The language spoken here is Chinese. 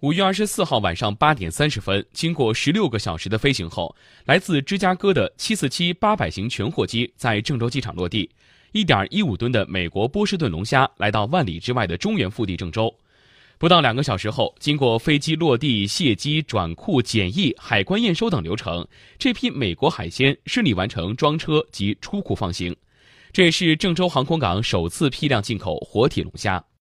五月二十四号晚上八点三十分经过十六个小时的飞行后来自芝加哥的七四七八百型全货机在郑州机场落地一点一五吨的美国波士顿龙虾来到万里之外的中原腹地郑州。不到两个小时后经过飞机落地卸机转库检疫海关验收等流程这批美国海鲜顺利完成装车及出库放行。这也是郑州航空港首次批量进口活体龙虾。